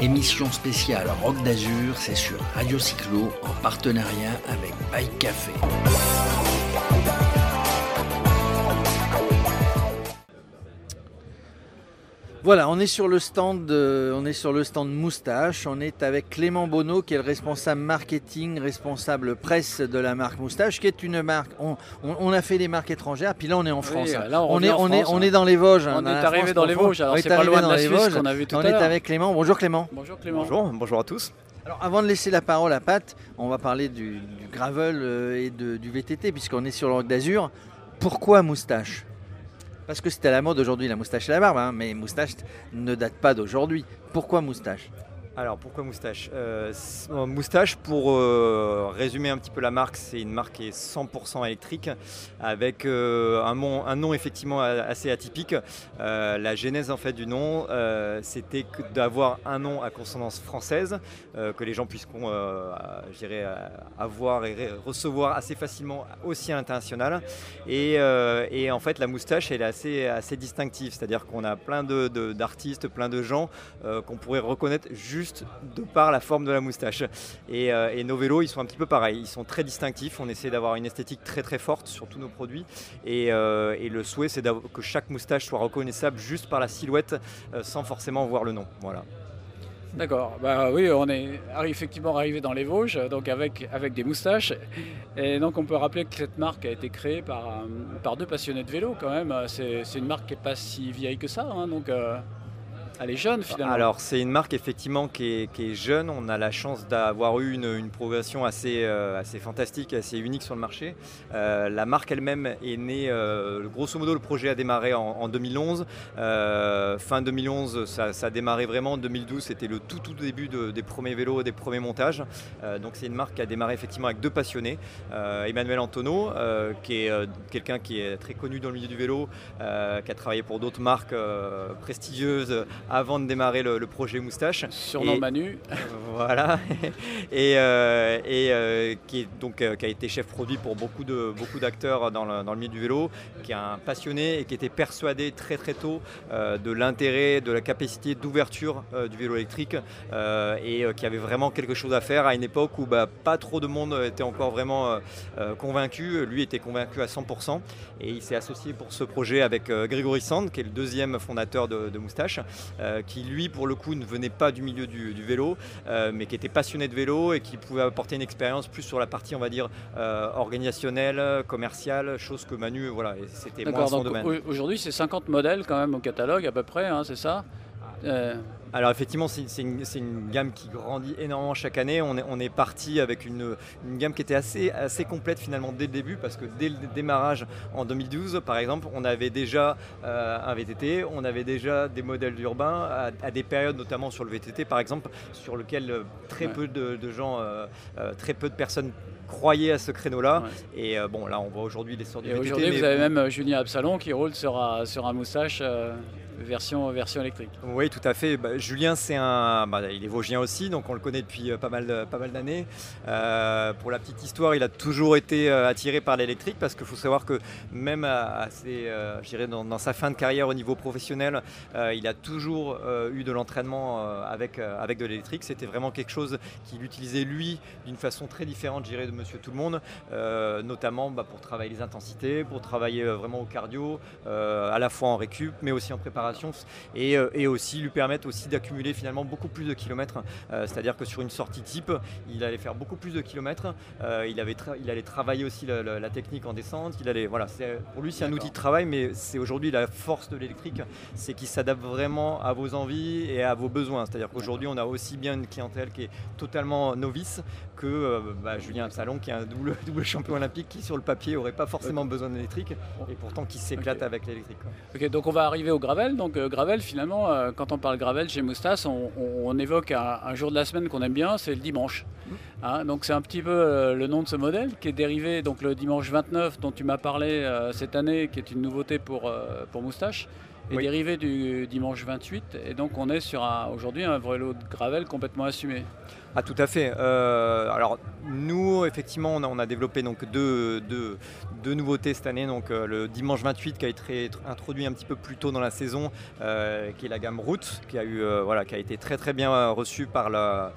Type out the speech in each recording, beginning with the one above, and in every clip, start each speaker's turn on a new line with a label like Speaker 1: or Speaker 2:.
Speaker 1: Émission spéciale Rock d'Azur, c'est sur Radio Cyclo en partenariat avec Bike Café.
Speaker 2: Voilà, on est sur le stand, on est sur le stand Moustache. On est avec Clément Bonneau, qui est le responsable marketing, responsable presse de la marque Moustache, qui est une marque. On, a fait des marques étrangères, puis là on est en France. on, est, on, est, on est dans les Vosges.
Speaker 3: On est arrivé dans les Vosges. Alors c'est pas loin de la Suisse qu'on a vu tout
Speaker 2: On est avec Clément. Bonjour Clément.
Speaker 3: Bonjour Clément.
Speaker 4: Bonjour, bonjour à tous.
Speaker 2: Alors avant de laisser la parole à Pat, on va parler du, gravel euh, et du VTT, puisqu'on est sur le Roc d'Azur. Pourquoi Moustache? Parce que c'était à la mode aujourd'hui, la moustache et la barbe, hein, mais moustache ne date pas d'aujourd'hui. Pourquoi moustache?
Speaker 4: Alors pourquoi Moustache? Euh, Moustache, pour euh, résumer un petit peu la marque, c'est une marque qui est 100% électrique avec euh, un, un, nom effectivement assez atypique. la genèse en fait du nom, c'était d'avoir un nom à consonance française que les gens puissent avoir et recevoir assez facilement aussi à l'international. Et, en fait la moustache elle est assez, assez distinctive, c'est-à-dire qu'on a plein d'artistes, de, plein de gens qu'on pourrait reconnaître juste de par la forme de la moustache. Euh, et, nos vélos, ils sont un petit peu pareils. Ils sont très distinctifs. On essaie d'avoir une esthétique très très forte sur tous nos produits. Et, euh, le souhait, c'est que chaque moustache soit reconnaissable juste par la silhouette, euh, sans forcément voir le nom. Voilà.
Speaker 3: D'accord. Bah oui, on est effectivement arrivé dans les Vosges, donc avec, avec des moustaches. Et donc on peut rappeler que cette marque a été créée par, par deux passionnés de vélo quand même. C'est une marque qui n'est pas si vieille que ça. Hein, donc elle est jeune finalement.
Speaker 4: Alors c'est une marque effectivement qui est, jeune. On a la chance d'avoir eu une, progression assez, euh, assez fantastique, assez unique sur le marché. Euh, la marque elle-même est née, euh, grosso modo le projet a démarré en, 2011. fin 2011 ça, a démarré vraiment. En 2012 c'était le tout tout début des premiers vélos, des premiers montages. donc c'est une marque qui a démarré effectivement avec deux passionnés. Emmanuel Antonio qui est quelqu'un qui est très connu dans le milieu du vélo, qui a travaillé pour d'autres marques prestigieuses avant de démarrer le, projet Moustache.
Speaker 3: Surnom Manu.
Speaker 4: voilà. et, euh, et euh, qui, est, donc, euh, qui a été chef produit pour beaucoup, de, beaucoup d'acteurs dans le, dans le, milieu du vélo, qui est un passionné et qui était persuadé très très tôt de l'intérêt, de la capacité d'ouverture du vélo électrique et qui avait vraiment quelque chose à faire à une époque où bah, pas trop de monde était encore vraiment convaincu. Lui était convaincu à 100% et il s'est associé pour ce projet avec Grégory Sand, qui est le deuxième fondateur de, de Moustache, euh, qui lui, pour le coup, ne venait pas du milieu du, vélo, euh, mais qui était passionné de vélo et qui pouvait apporter une expérience plus sur la partie, on va dire, euh, organisationnelle, commerciale, chose que Manu, voilà, c'était moins son domaine.
Speaker 3: Aujourd'hui, c'est 50 modèles quand même au catalogue à peu près, hein, c'est ça?
Speaker 4: Alors effectivement, c'est une, gamme qui grandit énormément chaque année. On est, parti avec une, gamme qui était assez, complète finalement dès le début, parce que dès le démarrage en 2012, par exemple, on avait déjà euh, un VTT, on avait déjà des modèles urbains à, des périodes, notamment sur le VTT, par exemple, sur lequel euh, très peu de, gens, euh, très peu de personnes croyaient à ce créneau-là. Et bon, là, on voit aujourd'hui l'essor du VTT.
Speaker 3: Aujourd'hui, vous avez même Julien Absalon qui roule sur un moustache version, électrique.
Speaker 4: Oui, tout à fait. Bah, Julien, c'est un, bah, il est vosgien aussi, donc on le connaît depuis euh, pas mal, pas mal d'années. Euh, pour la petite histoire, il a toujours été euh, attiré par l'électrique parce qu'il faut savoir que même à, dans, dans, sa fin de carrière au niveau professionnel, il a toujours eu de l'entraînement avec, avec de l'électrique. C'était vraiment quelque chose qu'il utilisait lui d'une façon très différente, je de Monsieur Tout le Monde, notamment bah, pour travailler les intensités, pour travailler vraiment au cardio, à la fois en récup, mais aussi en préparation euh, et, aussi lui permettre aussi d'accumuler finalement beaucoup plus de kilomètres. Euh, c'est-à-dire que sur une sortie type, il allait faire beaucoup plus de kilomètres. Euh, il, avait il allait travailler aussi la, technique en descente. Il allait, voilà, pour lui c'est un outil de travail, mais c'est aujourd'hui la force de l'électrique, c'est qu'il s'adapte vraiment à vos envies et à vos besoins. C'est-à-dire qu'aujourd'hui on a aussi bien une clientèle qui est totalement novice que bah, Julien Salon qui est un double, double champion olympique qui sur le papier aurait pas forcément besoin d'électrique et pourtant qui s'éclate avec l'électrique.
Speaker 3: Ok, donc on va arriver au gravel donc euh, Gravel, finalement, euh, quand on parle Gravel chez Moustas, on, évoque un, jour de la semaine qu'on aime bien, c'est le dimanche. Mmh. Hein, donc c'est un petit peu euh, le nom de ce modèle qui est dérivé donc le dimanche 29 dont tu m'as parlé cette année, qui est une nouveauté pour, pour Moustache. Est dérivé du dimanche 28 et donc on est sur aujourd'hui un vélo de gravel complètement assumé.
Speaker 4: Ah tout à fait. Euh, alors nous effectivement on a, développé donc deux, nouveautés cette année. Donc euh, le dimanche 28 qui a été introduit un petit peu plus tôt dans la saison, euh, qui est la gamme Route, qui a eu voilà qui a été très très bien reçue par la,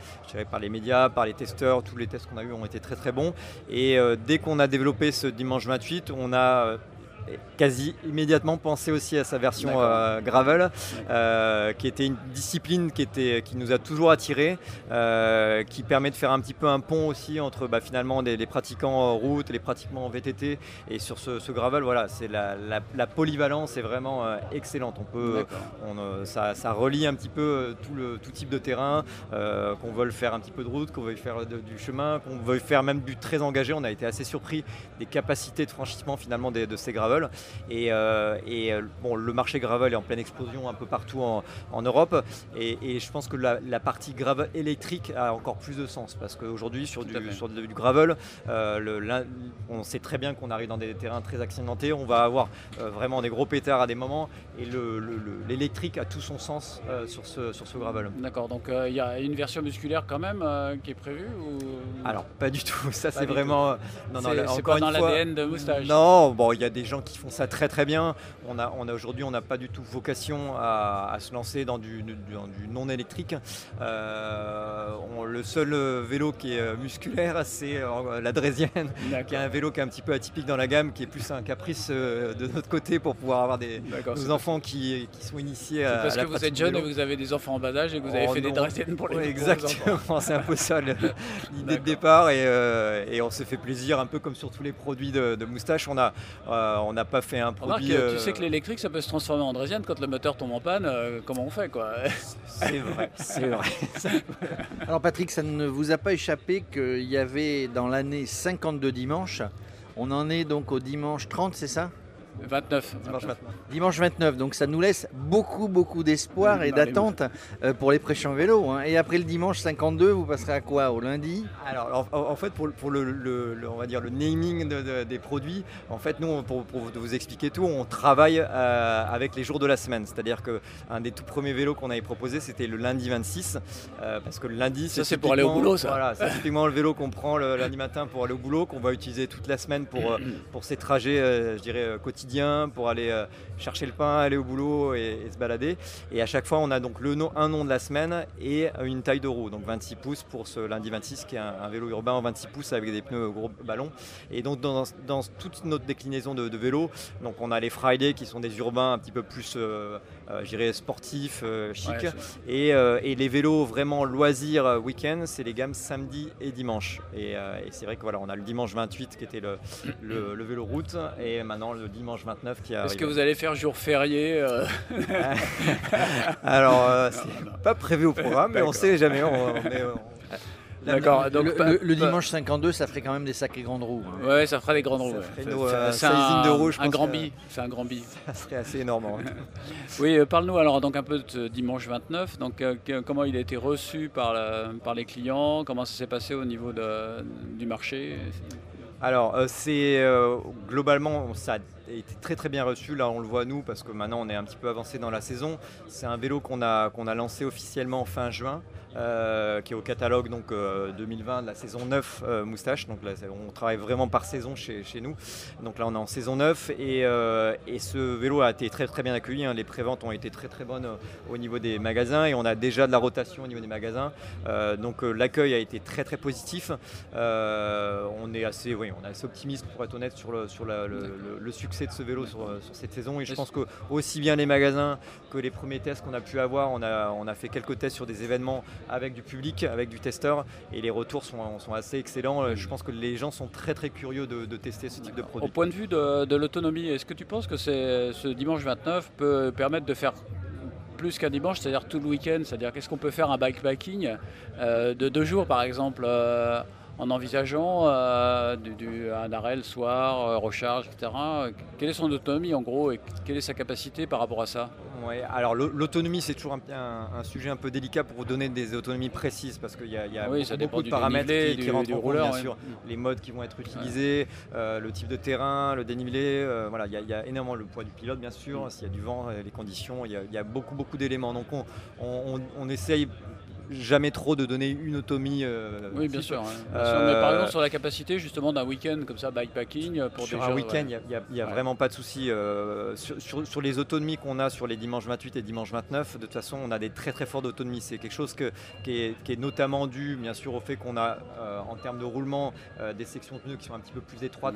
Speaker 4: par les médias, par les testeurs. Tous les tests qu'on a eu ont été très très bons. Et dès qu'on a développé ce dimanche 28, on a quasi immédiatement pensé aussi à sa version euh, gravel, euh, qui était une discipline qui, était, qui nous a toujours attiré, euh, qui permet de faire un petit peu un pont aussi entre bah, finalement les, pratiquants en route, les pratiquants en VTT, et sur ce, gravel, voilà, c'est la, polyvalence est vraiment excellente. On peut, ça, relie un petit peu tout le tout type de terrain, qu'on veuille faire un petit peu de route, qu'on veuille faire du chemin, qu'on veuille faire même du très engagé. On a été assez surpris des capacités de franchissement finalement de ces gravels. Et, euh, euh, bon, le marché gravel est en pleine explosion un peu partout en, Europe. Et, je pense que la, partie gravel électrique a encore plus de sens parce qu'aujourd'hui, sur, du, sur du, gravel, euh, on sait très bien qu'on arrive dans des terrains très accidentés. On va avoir vraiment des gros pétards à des moments. Et l'électrique a tout son sens sur, ce, sur ce gravel.
Speaker 3: D'accord, donc il y a une version musculaire quand même qui est prévue
Speaker 4: Alors, pas du tout. Ça, c'est vraiment.
Speaker 3: Non, non, c'est pas dans l'ADN de moustache
Speaker 4: Non, bon, il y a des gens qui font ça très très bien. On a, on a aujourd'hui, on n'a pas du tout vocation à, se lancer dans du, non électrique. Euh, le seul vélo qui est musculaire, c'est euh, la Drésienne, qui est un vélo qui est un petit peu atypique dans la gamme, qui est plus un caprice euh, de notre côté pour pouvoir avoir des nos enfants qui, qui, sont initiés à.
Speaker 3: Parce que vous êtes jeune et vous avez des enfants en bas âge et que vous avez oh fait des Drésiennes pour les
Speaker 4: Exactement, c'est un peu ça l'idée de départ et, et, on se fait plaisir un peu comme sur tous les produits de, moustache. On a, on n'a pas fait un produit.
Speaker 3: tu euh, sais que l'électrique, ça peut se transformer en draisienne quand le moteur tombe en panne. Euh, comment on fait quoi
Speaker 4: C'est vrai, c'est vrai.
Speaker 2: Alors Patrick, ça ne vous a pas échappé qu'il y avait dans l'année 52 dimanches. On en est donc au dimanche 30, c'est ça?
Speaker 3: 29.
Speaker 2: Dimanche 29. Donc ça nous laisse beaucoup, beaucoup d'espoir et d'attente euh, pour les prêches en vélo. Hein. Et après le dimanche 52, vous passerez à quoi Au lundi?
Speaker 4: Alors en, fait, pour, pour le, on va dire, le naming des produits, en fait, nous, pour, vous expliquer tout, on travaille euh, avec les jours de la semaine. C'est-à-dire qu'un des tout premiers vélos qu'on avait proposé, c'était le lundi 26. Euh, parce que le lundi,
Speaker 3: c'est pour aller au boulot, ça.
Speaker 4: Voilà, c'est typiquement le vélo qu'on prend le lundi matin pour aller au boulot, qu'on va utiliser toute la semaine pour, pour ces trajets, je dirais, quotidiens pour aller euh, chercher le pain, aller au boulot et, se balader. Et à chaque fois, on a donc le nom, un nom de la semaine et une taille de roue. Donc 26 pouces pour ce lundi 26 qui est un, vélo urbain en 26 pouces avec des pneus gros ballons. Et donc dans, toute notre déclinaison de, vélos, donc on a les Friday qui sont des urbains un petit peu plus, euh, euh sportifs, euh, chic. et, et, les vélos vraiment loisirs week-end, c'est les gammes samedi et dimanche. Et, c'est vrai que voilà, on a le dimanche 28 qui était le, le, le vélo route et maintenant le dimanche 29 qui
Speaker 3: Est-ce que vous allez faire jour férié euh
Speaker 4: Alors, euh, c'est pas prévu au programme, mais on sait jamais.
Speaker 2: D'accord. Donc le, dimanche 52, ça ferait quand même des sacrées grandes roues.
Speaker 3: Hein. Ouais, ça ferait des grandes roues.
Speaker 4: c'est un, de rouge,
Speaker 3: un grand bi. C'est un grand bi.
Speaker 4: Ça serait assez énorme.
Speaker 3: oui, euh, parle-nous alors donc un peu de dimanche 29. Donc comment il a été reçu par, par les clients? Comment ça s'est passé au niveau de, du marché?
Speaker 4: Alors, c'est globalement, ça été très très bien reçu. Là, on le voit nous parce que maintenant on est un petit peu avancé dans la saison. C'est un vélo qu'on a, qu'on a lancé officiellement fin juin. Euh, qui est au catalogue donc 2020 euh, de la saison 9 euh, moustache. Donc là, on travaille vraiment par saison chez, chez, nous. Donc là, on est en saison 9 et, et ce vélo a été très très bien accueilli. Hein. Les préventes ont été très très bonnes au niveau des magasins et on a déjà de la rotation au niveau des magasins. donc l'accueil a été très très positif. on est assez, oui, on est assez optimiste pour être honnête sur le, sur le, succès de ce vélo sur, sur cette saison. Et je pense que aussi bien les magasins que les premiers tests qu'on a pu avoir, on a, on a fait quelques tests sur des événements avec du public, avec du testeur, et les retours sont, sont assez excellents. Je pense que les gens sont très très curieux de, tester ce type de produit.
Speaker 3: Au point de vue de, l'autonomie, est-ce que tu penses que ce dimanche 29 peut permettre de faire plus qu'un dimanche, c'est-à-dire tout le week-end, c'est-à-dire qu'est-ce qu'on peut faire un bikepacking euh, de deux jours par exemple euh, en envisageant du, un arrêt le soir, recharge, etc. Quelle est son autonomie en gros et quelle est sa capacité par rapport à ça?
Speaker 4: Alors l'autonomie c'est toujours un, sujet un peu délicat pour vous donner des autonomies précises parce qu'il y a, beaucoup, de paramètres qui, rentrent en compte, bien sûr. Les modes qui vont être utilisés, le type de terrain, le dénivelé, voilà, il y, a, énormément le poids du pilote bien sûr, mm. s'il y a du vent, les conditions, il y, a beaucoup beaucoup d'éléments. Donc on, on, on essaye jamais trop de donner une autonomie.
Speaker 3: Euh, oui, bien sûr, euh, Mais par exemple, sur la capacité justement d'un week-end comme ça, bikepacking, euh, pour
Speaker 4: Sur un week-end, il n'y a, vraiment pas de souci. Sur, les autonomies qu'on a sur les dimanches 28 et dimanche 29, de toute façon, on a des très très fortes autonomies. C'est quelque chose que, qui, est, notamment dû, bien sûr, au fait qu'on a, en termes de roulement, des sections de pneus qui sont un petit peu plus étroites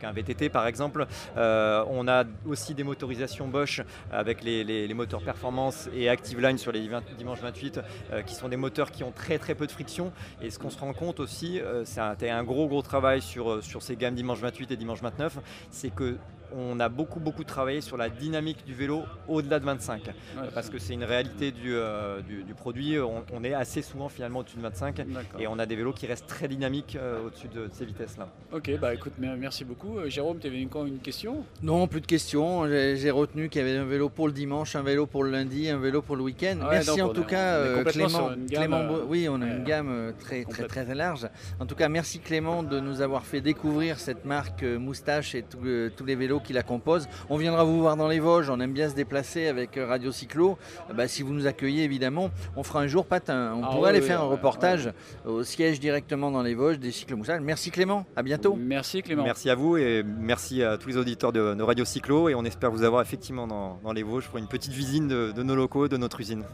Speaker 4: qu'un VTT, par exemple. on a aussi des motorisations Bosch avec les, les moteurs performance et Active Line sur les dimanches 28 qui sont des moteurs qui ont très très peu de friction. Et ce qu'on se rend compte aussi, euh, c'est un, un, gros gros travail sur, euh, sur ces gammes dimanche 28 et dimanche 29, c'est que on a beaucoup beaucoup travaillé sur la dynamique du vélo au-delà de 25 parce que c'est une réalité du, euh, du, produit. On, est assez souvent finalement au-dessus de 25 et on a des vélos qui restent très dynamiques euh, au-dessus de, ces vitesses là
Speaker 3: ok bah écoute merci beaucoup. Euh, Jérôme tu avais encore une question?
Speaker 2: Non plus de questions. J'ai retenu qu'il y avait un vélo pour le dimanche un vélo pour le lundi un vélo pour le week-end. Merci en tout cas Clément, Clément oui on a une gamme très très très large. En tout cas merci Clément de nous avoir fait découvrir cette marque moustache et tous les vélos qui la composent. On viendra vous voir dans les Vosges, on aime bien se déplacer avec euh, Radio Cyclo. Bah, si vous nous accueillez, évidemment, on fera un jour patin. On ah pourrait aller faire un reportage au siège directement dans les Vosges des cyclomoussages. Merci Clément, à bientôt.
Speaker 3: Merci Clément.
Speaker 4: Merci à vous et merci à tous les auditeurs de, Radio Cyclo et on espère vous avoir effectivement dans, les Vosges pour une petite visite de nos locaux, de notre usine.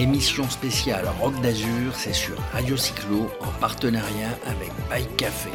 Speaker 1: Émission spéciale Rock d'Azur, c'est sur Radio Cyclo en partenariat avec Bike Café.